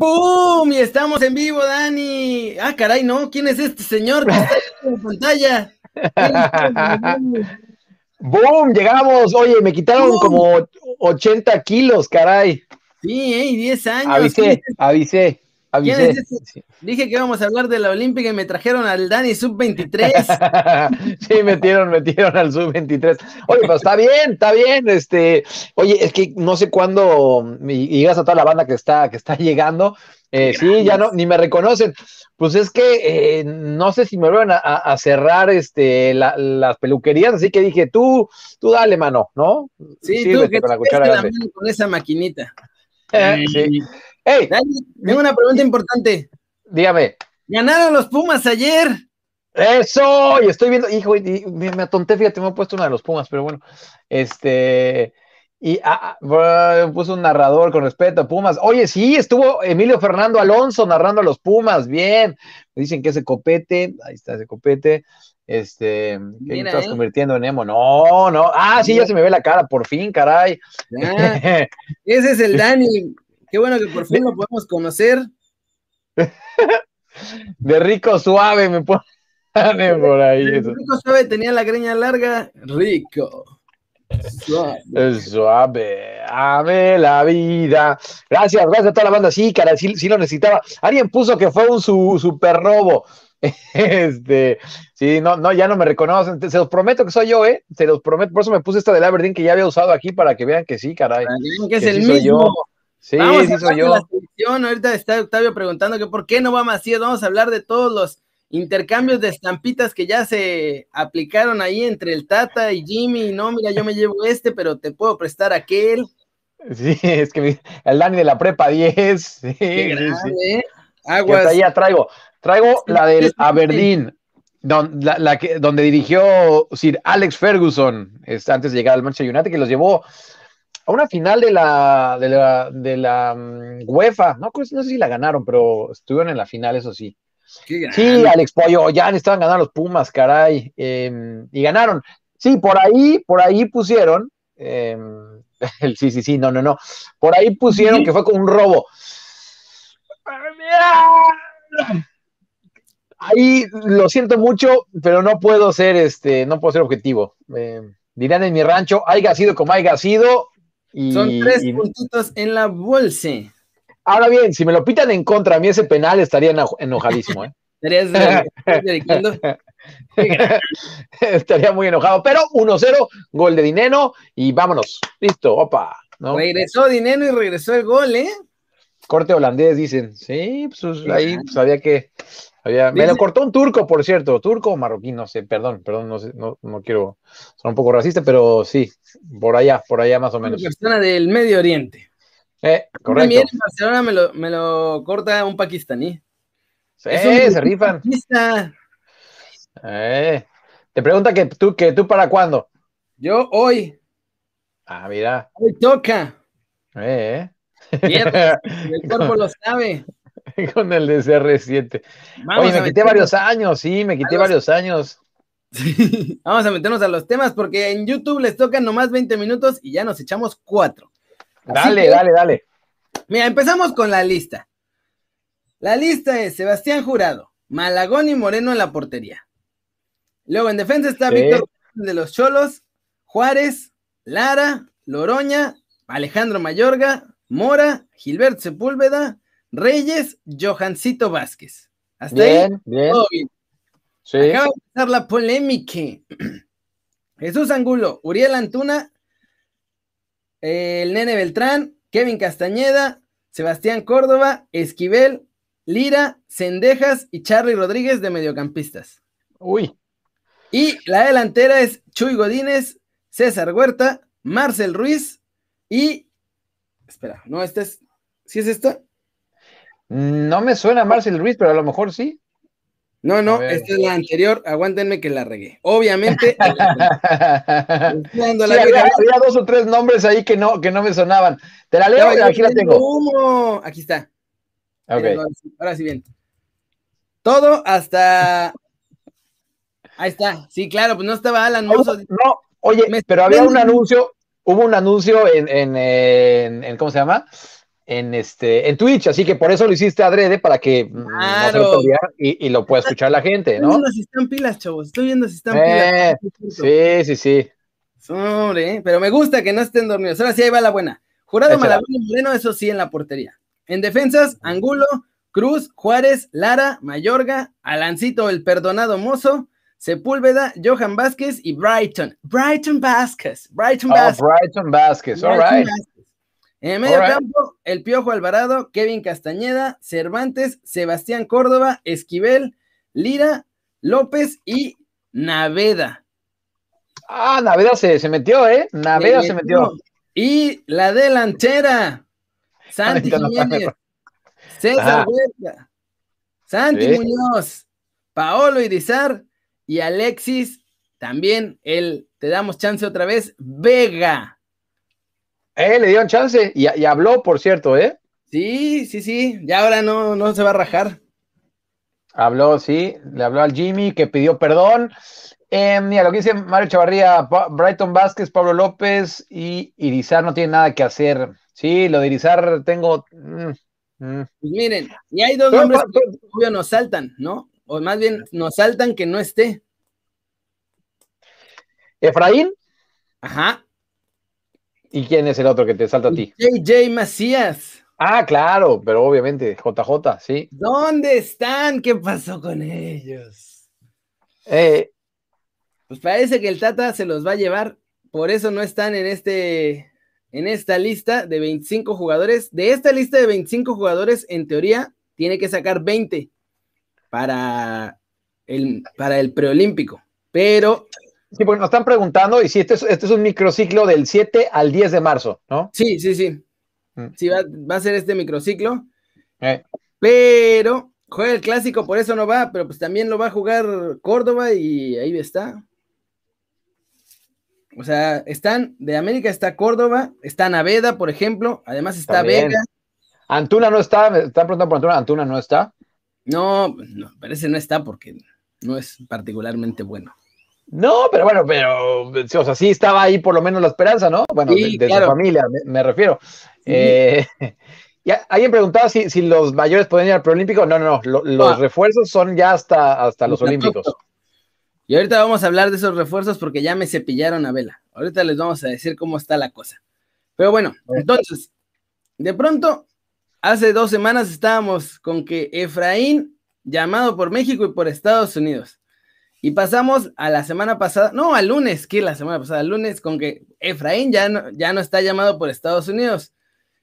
¡Pum! Y estamos en vivo, Dani. Ah, caray, ¿no? ¿Quién es este señor que está en pantalla? ¡Boom! Llegamos. Oye, me quitaron como 80 kilos, caray. Sí, ¿eh? 10 años. Avisé, avisé. Avisé. Dije que íbamos a hablar de la Olímpica y me trajeron al Dani Sub-23. sí, metieron, metieron al Sub-23. Oye, pero está bien, está bien. Este, oye, es que no sé cuándo, gracias a toda la banda que está, que está llegando. Eh, sí, ya no, ni me reconocen. Pues es que eh, no sé si me van a, cerrar este, las peluquerías, así que dije, tú, tú dale, mano, ¿no? Sí, tú que con, la cuchara con esa maquinita. sí. Hey, tengo una pregunta importante. Dígame. Ganaron los Pumas ayer. Eso, y estoy viendo, hijo, y, me atonté, fíjate, me he puesto uno de los Pumas, pero bueno, este, y ah, ah puso un narrador con respeto a Pumas. Oye, sí, estuvo Emilio Fernando Alonso narrando a los Pumas, bien. Me dicen que ese copete, ahí está ese copete, este, que estás eh. convirtiendo en emo. No, no, ah, sí, ya se me ve la cara, por fin, caray. ese es el Dani. Qué bueno que por fin lo podemos conocer. De rico suave me pone por ahí. rico suave tenía la greña larga. Rico. Suave. Suave, ame la vida. Gracias, gracias a toda la banda. Sí, cara, sí, lo necesitaba. Alguien puso que fue un su, super robo. Este, sí, no, no, ya no me reconocen. Se los prometo que soy yo, ¿eh? Se los prometo. Por eso me puse esta del Aberdeen que ya había usado aquí para que vean que sí, caray. que, es el mismo. Sí, Vamos sí soy yo. La selección. Ahorita está Octavio preguntando que por qué no va Macías. Vamos a hablar de todos los intercambios de estampitas que ya se aplicaron ahí entre el Tata y Jimmy. No, mira, yo me llevo este, pero te puedo prestar aquel. Sí, es que el Dani de la prepa 10. Sí, ¿eh? Aguas. ya traigo. Traigo la del Aberdeen, donde, la, que, donde dirigió Sir Alex Ferguson antes de llegar al Manchester United, que los llevó a una final de la, de la, de la mm, UEFA, no, no sé si la ganaron, pero estuvieron en la final, eso sí. Sí, Alex Pollo, ya estaban ganando los Pumas, caray, em, y ganaron. Sí, por ahí, por ahí pusieron, em, sí, sí, sí, no, no, no, por ahí pusieron que fue con un robo. Ahí lo siento mucho, pero no puedo ser, este, no puedo ser objetivo. Em, dirán en mi rancho, haya sido como haya sido, son tres puntitos en la bolsa. Ahora bien, si me lo pitan en contra a mí ese penal, estaría enojadísimo, ¿eh? Estaría muy enojado, pero 1-0, gol de Dineno y vámonos. Listo, opa. Regresó Dineno y regresó el gol, ¿eh? Corte holandés, dicen. Sí, pues ahí sabía pues, que me lo cortó un turco, por cierto, turco o marroquí, no sé, perdón, perdón, no, sé, no, no quiero ser un poco racista, pero sí, por allá, por allá más o menos. Una persona del Medio Oriente. Eh, correcto. También en Barcelona me lo, me lo corta un pakistaní. Sí, se rifan. Eh, te pregunta que tú, que tú para cuándo. Yo hoy. Ah, mira. Hoy toca. Eh. el cuerpo lo sabe. con el de CR7. Oye, me quité varios años, sí, me quité varios años. Vamos a meternos a los temas porque en YouTube les tocan nomás 20 minutos y ya nos echamos cuatro. dale, dale, dale. Mira, empezamos con la lista. La lista es Sebastián Jurado, Malagón y Moreno en la portería. Luego en defensa está Víctor de los Cholos, Juárez, Lara, Loroña, Alejandro Mayorga, Mora, Gilbert Sepúlveda, Reyes, Johancito Vázquez. Hasta ahí. Bien. Sí. Acaba de empezar la polémica. Jesús Angulo, Uriel Antuna, el Nene Beltrán, Kevin Castañeda, Sebastián Córdoba, Esquivel, Lira, Cendejas y Charly Rodríguez de mediocampistas. Uy. Y la delantera es Chuy Godínez, César Huerta, Marcel Ruiz y. Espera, no, este es. ¿Sí es esta? No me suena Marcel Ruiz, pero a lo mejor sí. No, no, esta es la anterior. Aguántenme que la regué. Obviamente. había, dos o tres nombres ahí que no, que no me sonaban. Te la leo, aquí la tengo. Aquí está. Ahora sí, bien. Todo hasta. Ahí está. Sí, claro, pues no estaba Alan No, oye, pero había un anuncio, hubo un anuncio en, en, en ¿cómo se llama? en, este, en Twitch, así que por eso lo hiciste adrede para que mm, claro. no y, y, lo pueda escuchar la gente, ¿no? Estoy viendo si están pilas, chavos, estoy viendo si están eh, pilas. Sí, sí, sí. Hombre, ¿eh? pero me gusta que no estén dormidos. Ahora sí, ahí va la buena. Jurado Malagón y Moreno, eso sí, en la portería. En defensas, Angulo, Cruz, Juárez, Lara, Mayorga, Alancito, el perdonado mozo, Sepúlveda, Johan Vázquez y Brighton. Brighton Vázquez. Brighton oh, Vázquez. Brighton Vázquez, all right. En el medio campo, el Piojo Alvarado, Kevin Castañeda, Cervantes, Sebastián Córdoba, Esquivel, Lira, López y Naveda. Ah, Naveda se, se metió, ¿eh? Naveda se metió. Y la delantera, Santi Jiménez, César Huerta, Santi Muñoz, Paolo Irizar y Alexis, también el, te damos chance otra vez, Vega. Eh, le dieron chance y, habló, por cierto, ¿eh? Sí, sí, sí, ya ahora no, no se va a rajar. Habló, sí, le habló al Jimmy que pidió perdón. Eh, mira, lo que dice Mario Chavarría, Brighton Vázquez, Pablo López y Irizar no tiene nada que hacer. Sí, lo de Irizar tengo. Mm, mm. Pues miren, y hay dos nombres que nos saltan, ¿no? O más bien nos saltan que no esté. Efraín. Ajá. ¿Y quién es el otro que te salta a ti? JJ Macías. Ah, claro, pero obviamente, JJ, sí. ¿Dónde están? ¿Qué pasó con ellos? Eh, pues parece que el Tata se los va a llevar, por eso no están en este, en esta lista de 25 jugadores. De esta lista de 25 jugadores, en teoría, tiene que sacar 20 para el, para el preolímpico, pero Sí, porque nos están preguntando, y si este es, este es un microciclo del 7 al 10 de marzo, ¿no? Sí, sí, sí. Mm. Sí, va, a ser este microciclo. Eh. Pero juega el clásico, por eso no va, pero pues también lo va a jugar Córdoba y ahí está. O sea, están, de América está Córdoba, está Naveda, por ejemplo, además está Vega. Antuna no está, me están preguntando por Antuna, Antuna no está. No, no, parece no está porque no es particularmente bueno. No, pero bueno, pero, o sea, sí estaba ahí por lo menos la esperanza, ¿no? Bueno, de, su familia, me, refiero. Eh, alguien preguntaba si, si, los mayores pueden ir al preolímpico. No, no, no, los ah. refuerzos son ya hasta, hasta los olímpicos. Y ahorita vamos a hablar de esos refuerzos porque ya me cepillaron a vela. Ahorita les vamos a decir cómo está la cosa. Pero bueno, entonces, de pronto, hace dos semanas estábamos con que Efraín, llamado por México y por Estados Unidos. Y pasamos a la semana pasada, no, al lunes, que la semana pasada, al lunes, con que Efraín ya no, ya no está llamado por Estados Unidos.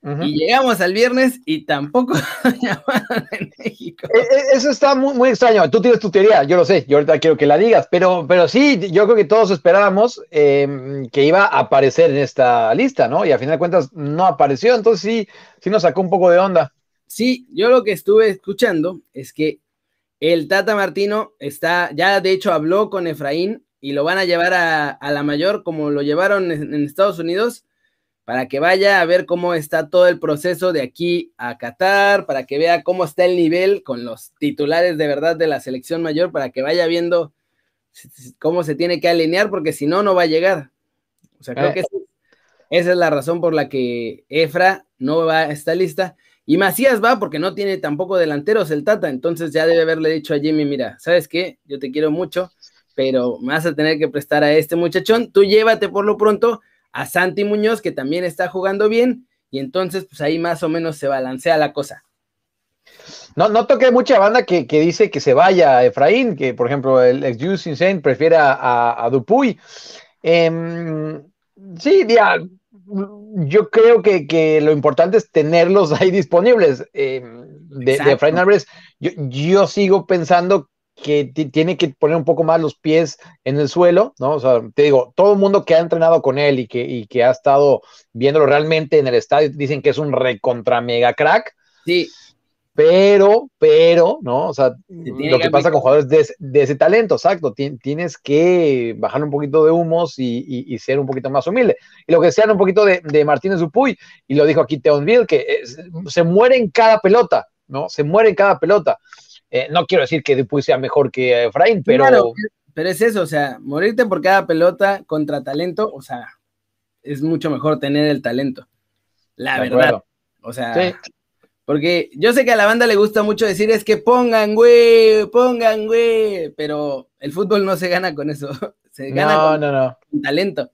Y llegamos al viernes y tampoco llamaron en México. E, e, eso está muy, muy, extraño. Tú tienes tu teoría, yo lo sé, yo ahorita quiero que la digas, pero, pero sí, yo creo que todos esperábamos em, que iba a aparecer en esta lista, ¿no? Y a final de cuentas no apareció, entonces sí, sí nos sacó un poco de onda. Sí, yo lo que estuve escuchando es que el Tata Martino está, ya de hecho habló con Efraín y lo van a llevar a, la mayor como lo llevaron en, Estados Unidos para que vaya a ver cómo está todo el proceso de aquí a Qatar, para que vea cómo está el nivel con los titulares de verdad de la selección mayor, para que vaya viendo cómo se tiene que alinear, porque si no, no va a llegar. O sea, creo que esa es la razón por la que Efra no va a esta lista. Y Macías va porque no tiene tampoco delanteros el Tata, entonces ya debe haberle dicho a Jimmy, mira, ¿sabes qué? Yo te quiero mucho, pero me vas a tener que prestar a este muchachón, tú llévate por lo pronto a Santi Muñoz, que también está jugando bien, y entonces pues ahí más o menos se balancea la cosa. No, no toque mucha banda que, dice que se vaya Efraín, que por ejemplo el ex Juice Insane prefiere a, a Dupuy. Em, sí, ya, yo creo que, lo importante es tenerlos ahí disponibles. Eh, de, de Efraín Álvarez, yo, sigo pensando que tiene que poner un poco más los pies en el suelo, ¿no? O sea, te digo, todo el mundo que ha entrenado con él y que, y que ha estado viéndolo realmente en el estadio dicen que es un recontra mega crack. Sí pero, pero, ¿no? O sea, lo que pasa con jugadores de, ese talento, exacto, tienes que bajar un poquito de humos y, ser un poquito más humilde. Y lo que sean un poquito de, Martínez Dupuy, y lo dijo aquí Teonville, que se muere en cada pelota, ¿no? Se muere en cada pelota. Eh, no quiero decir que Dupuy sea mejor que Efraín, pero... pero es eso, o sea, morirte por cada pelota contra talento, o sea, es mucho mejor tener el talento. La verdad. O sea, porque yo sé que a la banda le gusta mucho decir es que pongan, güey, pongan, güey, pero el fútbol no se gana con eso, se gana con, talento.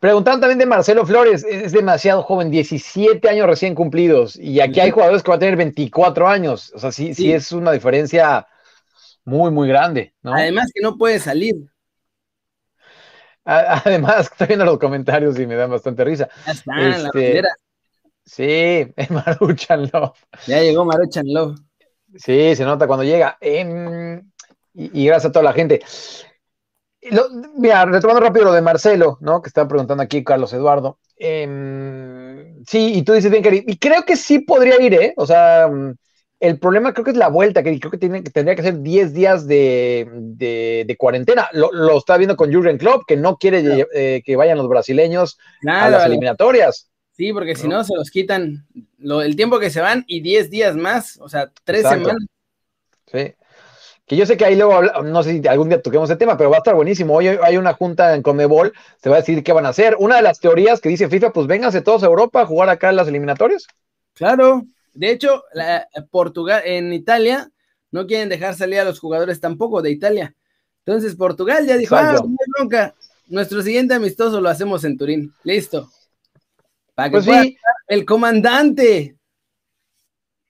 Preguntaban también de Marcelo Flores, es demasiado joven, 17 años recién cumplidos, y aquí hay jugadores que van a tener 24 años, o sea, sí, sí, es una diferencia muy, muy grande. Además que no puede salir. Además, estoy viendo los comentarios y me dan bastante risa. Ya está, la este, Sí, Maruchan Love. Ya llegó Maruchan Love. Sí, se nota cuando llega. Em, y, gracias a toda la gente. Mira, retomando rápido lo de Marcelo, ¿no? Que estaba preguntando aquí Carlos Eduardo. Em, sí, y tú dices bien, querido. Y creo que sí podría ir, ¿eh? O sea, mm, el problema creo que es la vuelta, que creo que, tiene, tendría que ser 10 días de, cuarentena. Lo, está viendo con Jurgen Klopp, que no quiere eh, que vayan los brasileños a las eliminatorias. Sí, porque si no se los quitan el tiempo que se van y 10 días más, o sea, tres semanas. Sí. Que yo sé que ahí luego, no sé si algún día toquemos el tema, pero va a estar buenísimo. Hoy hay una junta en Conmebol, se va a decir qué van a hacer. Una de las teorías que dice FIFA, pues vénganse todos a Europa a jugar acá en las eliminatorias. Claro, de hecho, Portugal, en Italia, no quieren dejar salir a los jugadores tampoco de Italia. Entonces, Portugal ya dijo, ah, nunca, nuestro siguiente amistoso lo hacemos en Turín. Listo pues sí. el comandante.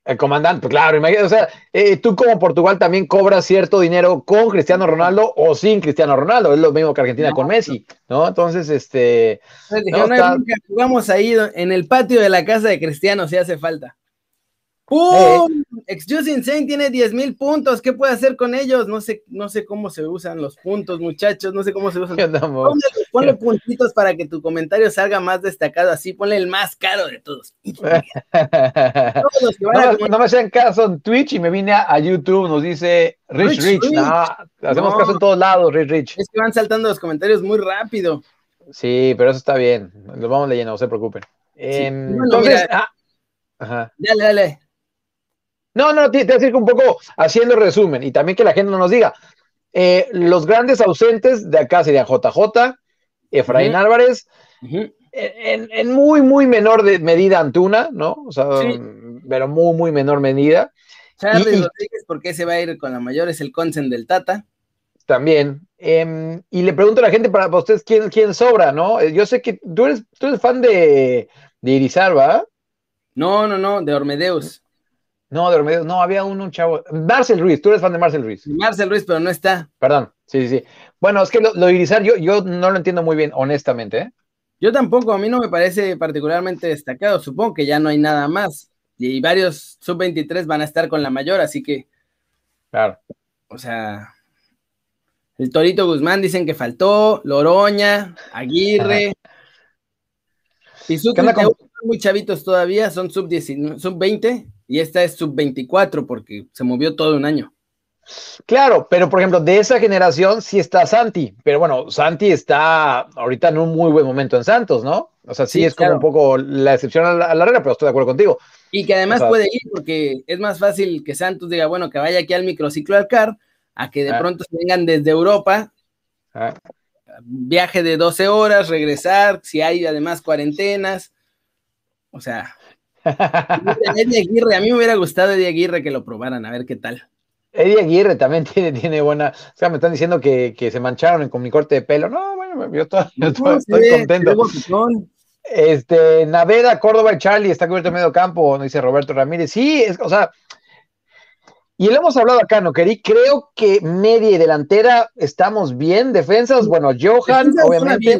El comandante, claro, imagínate, o sea, eh, tú como Portugal también cobras cierto dinero con Cristiano Ronaldo o sin Cristiano Ronaldo, es lo mismo que Argentina con Messi, ¿no? Entonces, este... jugamos ahí en el patio de la casa de Cristiano si hace falta. ¡Pum! Excuse Insane tiene 10 mil puntos. ¿Qué puede hacer con ellos? No sé, no sé cómo se usan los puntos, muchachos. No sé cómo se usan. Ponle, puntitos para que tu comentario salga más destacado. Así, ponle el más caro de todos. no, me hacían caso en Twitch y me vine a, YouTube. Nos dice Rich Rich. hacemos caso en todos lados, Rich Rich. Es que van saltando los comentarios muy rápido. Sí, pero eso está bien. Lo vamos leyendo, no se preocupen. Em, entonces, ah, ajá. Dale, dale. No, no, te, voy a decir un poco haciendo resumen y también que la gente no nos diga. Eh, los grandes ausentes de acá serían JJ, Efraín Álvarez, en, muy, muy menor de medida Antuna, ¿no? O sea, pero muy, muy menor medida. Charles Rodríguez, ¿por qué se va a ir con la mayor? Es el consen del Tata. También. Em, y le pregunto a la gente para, ustedes quién, quién sobra, ¿no? Eh, yo sé que tú eres, tú eres fan de, de Irizar, ¿va? No, no, no, de Ormedeus. No, de Ormedeus, no, había un, un, chavo. Marcel Ruiz, tú eres fan de Marcel Ruiz. Marcel Ruiz, pero no está. Perdón, sí, sí, sí. Bueno, es que lo, de Irizar yo, yo no lo entiendo muy bien, honestamente. ¿eh? Yo tampoco, a mí no me parece particularmente destacado. Supongo que ya no hay nada más. Y varios sub-23 van a estar con la mayor, así que. Claro. O sea. El Torito Guzmán dicen que faltó, Loroña, Aguirre. Y sub muy chavitos todavía, son sub-20. Sub 20 y esta es sub-24 porque se movió todo un año. Claro, pero por ejemplo, de esa generación sí está Santi, pero bueno, Santi está ahorita en un muy buen momento en Santos, ¿no? O sea, sí, es como un poco la excepción a la, regla, pero estoy de acuerdo contigo. Y que además puede ir porque es más fácil que Santos diga, bueno, que vaya aquí al microciclo al CAR, a que de ah. pronto se vengan desde Europa, ah. viaje de 12 horas, regresar, si hay además cuarentenas, o sea, Eddie Aguirre, a mí me hubiera gustado Eddie Aguirre que lo probaran, a ver qué tal. Eddie Aguirre también tiene, tiene buena. O sea, me están diciendo que, se mancharon con mi corte de pelo. No, bueno, yo estoy, contento. Este, Naveda, Córdoba y Charlie está cubierto en medio campo, dice Roberto Ramírez. Sí, es, o sea, y lo hemos hablado acá, ¿no, Querí? Creo que media y delantera estamos bien. Defensas, bueno, Johan, obviamente. ¿eh?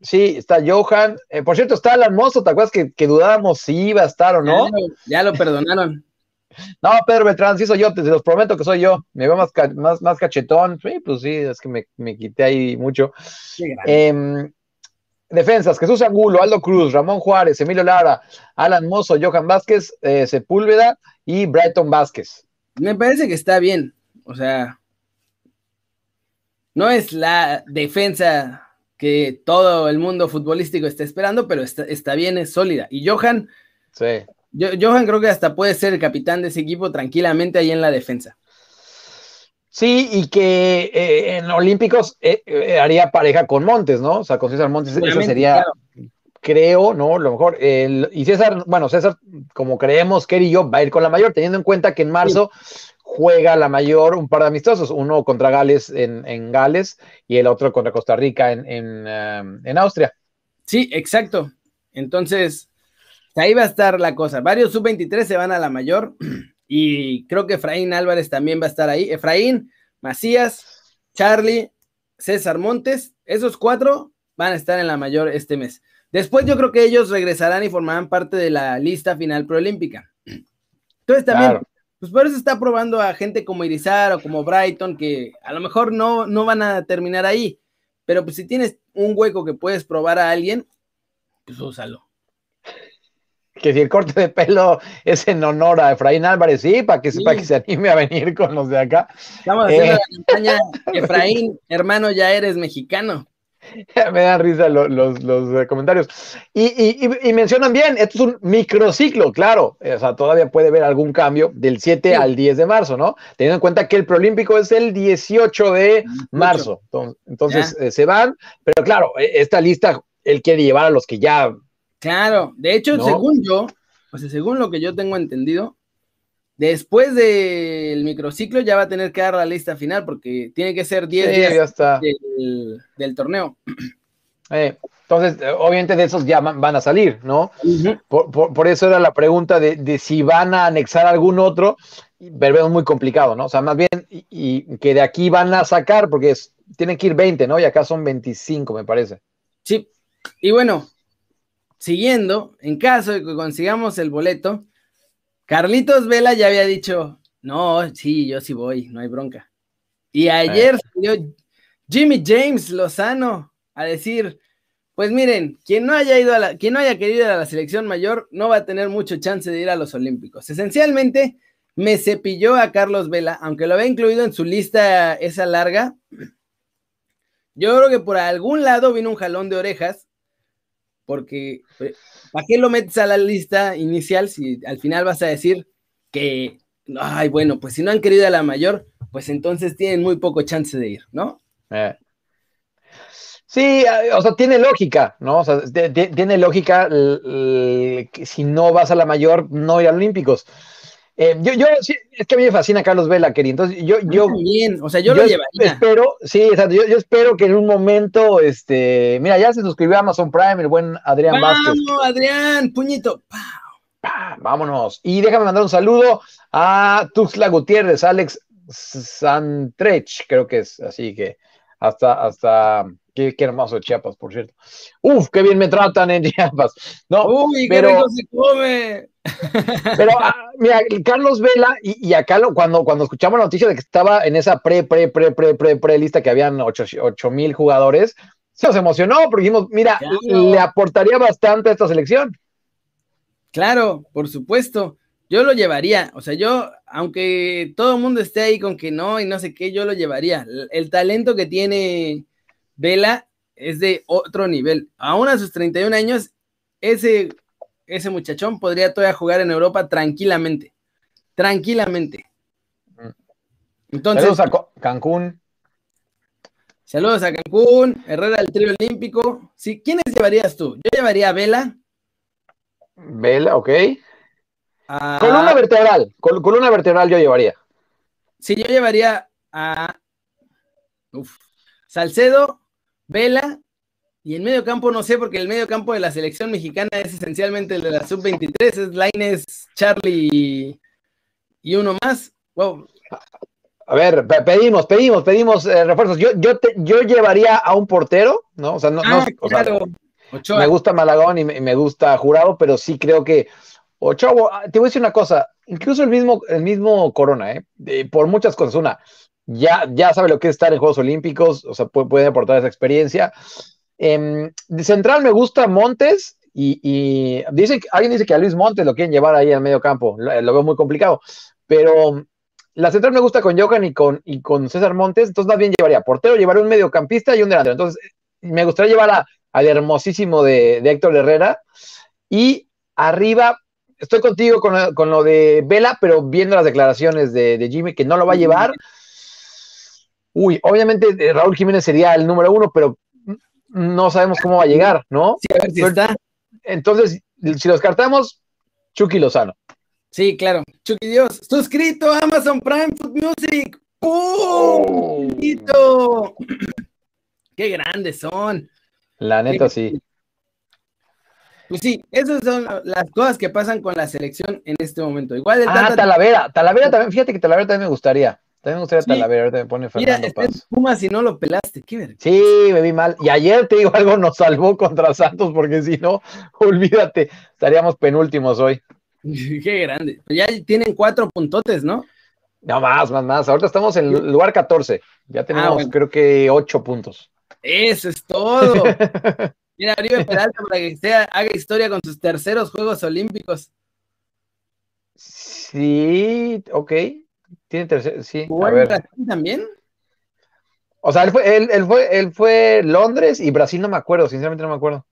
Sí, está Johan. Eh, por cierto, está Alan Mozo, ¿te acuerdas que, dudábamos si iba a estar o no? Ya, lo perdonaron. No, Pedro Beltrán, sí soy yo, te los prometo que soy yo. Me veo más, más, más cachetón. Sí, pues sí, es que me, quité ahí mucho. Em, defensas, Jesús Angulo, Aldo Cruz, Ramón Juárez, Emilio Lara, Alan Mozo, Johan Vázquez, eh, Sepúlveda y Brighton Vázquez. Me parece que está bien. O sea, no es la defensa que todo el mundo futbolístico está esperando, pero está, bien, es sólida. Y Johan, sí. Johan creo que hasta puede ser el capitán de ese equipo tranquilamente ahí en la defensa. Sí, y que eh, en Olímpicos eh, eh, haría pareja con Montes, ¿no? O sea, con César Montes, eso sería creo, ¿no? Lo mejor, y César, bueno, César, como creemos, Kerry y yo, va a ir con la mayor, teniendo en cuenta que en marzo juega la mayor un par de amistosos, uno contra Gales en, Gales y el otro contra Costa Rica en, en, en Austria. Sí, exacto. Entonces, ahí va a estar la cosa. Varios sub-23 se van a la mayor y creo que Efraín Álvarez también va a estar ahí. Efraín, Macías, Charlie, César Montes, esos cuatro van a estar en la mayor este mes. Después yo creo que ellos regresarán y formarán parte de la lista final proolímpica. Entonces también, pues por eso está probando a gente como Irizar o como Brighton, que a lo mejor no, no van a terminar ahí, pero pues si tienes un hueco que puedes probar a alguien, pues úsalo. Que si el corte de pelo es en honor a Efraín Álvarez, sí, para que, que se anime a venir con los de acá. Estamos haciendo eh. la campaña, Efraín, hermano, ya eres mexicano. Me dan risa los, eh, comentarios. Y, mencionan bien, esto es un microciclo, claro. O sea, todavía puede haber algún cambio del 7 al 10 de marzo, ¿no? Teniendo en cuenta que el Prolímpico es el 18 de marzo. Entonces, eh, se van, pero claro, e, esta lista él quiere llevar a los que ya. Claro, de hecho, según yo, o sea, según lo que yo tengo entendido, después del microciclo ya va a tener que dar la lista final porque tiene que ser 10 días del, torneo. Eh, entonces, eh, obviamente de esos ya van a salir, ¿no? por, eso era la pregunta de, si van a anexar algún otro, pero es muy complicado, ¿no? O sea, más bien, y, que de aquí van a sacar, porque tienen que ir 20, ¿no? Y acá son 25, me parece. Sí, y bueno, siguiendo, en caso de que consigamos el boleto, Carlitos Vela ya había dicho, no, sí, yo sí voy, no hay bronca. Y ayer salió Jimmy James Lozano a decir, pues miren, quien no haya ido a la, quien no haya querido ir a la selección mayor no va a tener mucho chance de ir a los Olímpicos. Esencialmente, me cepilló a Carlos Vela, aunque lo había incluido en su lista esa larga. Yo creo que por algún lado vino un jalón de orejas porque ¿para qué lo metes a la lista inicial si al final vas a decir que, ay, bueno, pues si no han querido a la mayor, pues entonces tienen muy poco chance de ir, ¿no? Eh. Sí, o sea, tiene lógica, ¿no? O sea, tiene lógica que si no vas a la mayor, no ir a Olímpicos. Eh, yo, yo, sí, es que a mí me fascina Carlos Vela, querido. Entonces, yo, yo. Bien, o sea, yo, lo llevaría. Espero, sí, yo, yo, espero que en un momento, este. Mira, ya se suscribió a Amazon Prime el buen Adrián Vázquez. Vamos, Adrián, puñito. vámonos. Y déjame mandar un saludo a Tuxla Gutiérrez, Alex Santrech, creo que es así que hasta, hasta Qué, hermoso Chiapas, por cierto. Uf, qué bien me tratan en Chiapas. No, Uy, pero, qué rico se come. Pero, ah, mira, Carlos Vela, y, acá cuando, cuando escuchamos la noticia de que estaba en esa pre, pre, pre, pre, pre, pre lista que habían 8 mil jugadores, se nos emocionó porque dijimos, mira, le aportaría bastante a esta selección. Claro, por supuesto. Yo lo llevaría, o sea, yo, aunque todo el mundo esté ahí con que no y no sé qué, yo lo llevaría. el talento que tiene Vela es de otro nivel. Aún a sus 31 años, ese, ese muchachón podría todavía jugar en Europa tranquilamente. Tranquilamente. Entonces, saludos a Cancún. Saludos a Cancún, Herrera del trío olímpico. Sí, ¿Quiénes llevarías tú? Yo llevaría a Vela. Vela, ok. Columna vertebral. columna vertebral yo llevaría. Sí, yo llevaría a Uf. Salcedo, Vela, y en medio campo no sé, porque el medio campo de la selección mexicana es esencialmente el de la sub-23, es Laines, Charlie y, uno más. A ver, pedimos, pedimos, pedimos eh, refuerzos. Yo, yo, yo llevaría a un portero, ¿no? O sea, no, ah, me gusta Malagón y me, gusta Jurado, pero sí creo que Ochoa, ah, te voy a decir una cosa, incluso el mismo, el mismo Corona, ¿eh? por muchas cosas. Una, ya, ya sabe lo que es estar en Juegos Olímpicos, o sea, puede, aportar esa experiencia. Em, de central me gusta Montes y, dice, alguien dice que a Luis Montes lo quieren llevar ahí al medio campo, lo, veo muy complicado, pero la central me gusta con Johan y con, y con César Montes, entonces más bien llevaría portero, llevaría un mediocampista y un delantero. Entonces, me gustaría llevar al hermosísimo de, Héctor Herrera y arriba estoy contigo con, lo de Vela, pero viendo las declaraciones de, de, Jimmy, que no lo va a llevar, uy, obviamente eh, Raúl Jiménez sería el número uno, pero no sabemos cómo va a llegar, ¿no? Sí, a ver si está. Entonces, si los cartamos, Chucky Lozano. Sí, claro. Chucky Dios. Suscrito a Amazon Prime Food Music. ¡Pum! Oh. ¡Qué grandes son! La neta, sí. Pues sí, esas son las cosas que pasan con la selección en este momento. Igual el ah, Talavera, Talavera también, fíjate que Talavera también me gustaría. También me gustaría Talavera, ahorita me pone Fernando Mira, Paz. Puma si no lo pelaste, qué. Sí, me vi mal. Y ayer te digo algo, nos salvó contra Santos, porque si no, olvídate, estaríamos penúltimos hoy. qué grande. Ya tienen cuatro puntotes, ¿no? No, más, más, más. Ahorita estamos en el lugar 14. Ya tenemos, ah, creo que, ocho puntos. Eso es todo. Mira, Oribe Peralta para que sea, haga historia con sus terceros Juegos Olímpicos. Sí, ok. Tiene tercer, sí. ¿Jugó en Brasil también? O sea, él fue, él, fue, él fue Londres y Brasil no me acuerdo, sinceramente no me acuerdo.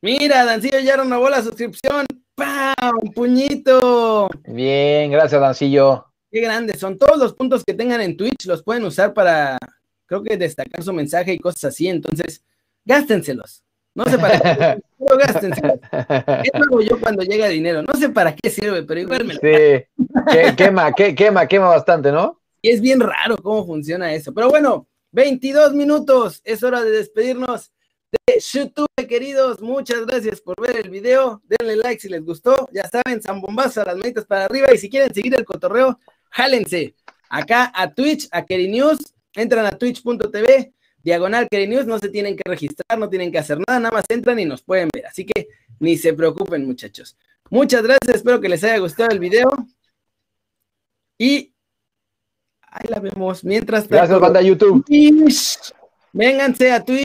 Mira, Dancillo ya renovó la suscripción. ¡Pam! ¡Un puñito! Bien, gracias, Dancillo. Qué grande. Son todos los puntos que tengan en Twitch, los pueden usar para, creo que destacar su mensaje y cosas así. Entonces, gástenselos. No sé para qué, pero gástenselos. ¿Qué hago yo cuando llega dinero? No sé para qué sirve, pero igual me lo Sí, quema, quema, quema bastante, ¿no? Y es bien raro cómo funciona eso. Pero bueno, 22 minutos. Es hora de despedirnos de YouTube, queridos. Muchas gracias por ver el video. Denle like si les gustó. Ya saben, zambombazo a las manitas para arriba. Y si quieren seguir el cotorreo, jálense acá a Twitch, a Keri News. Entran a twitch.tv, diagonal Keri News. No se tienen que registrar, no tienen que hacer nada. Nada más entran y nos pueden ver. Así que ni se preocupen, muchachos. Muchas gracias. Espero que les haya gustado el video. Y ahí la vemos. Mientras tanto. Gracias, banda YouTube. Vénganse a Twitch.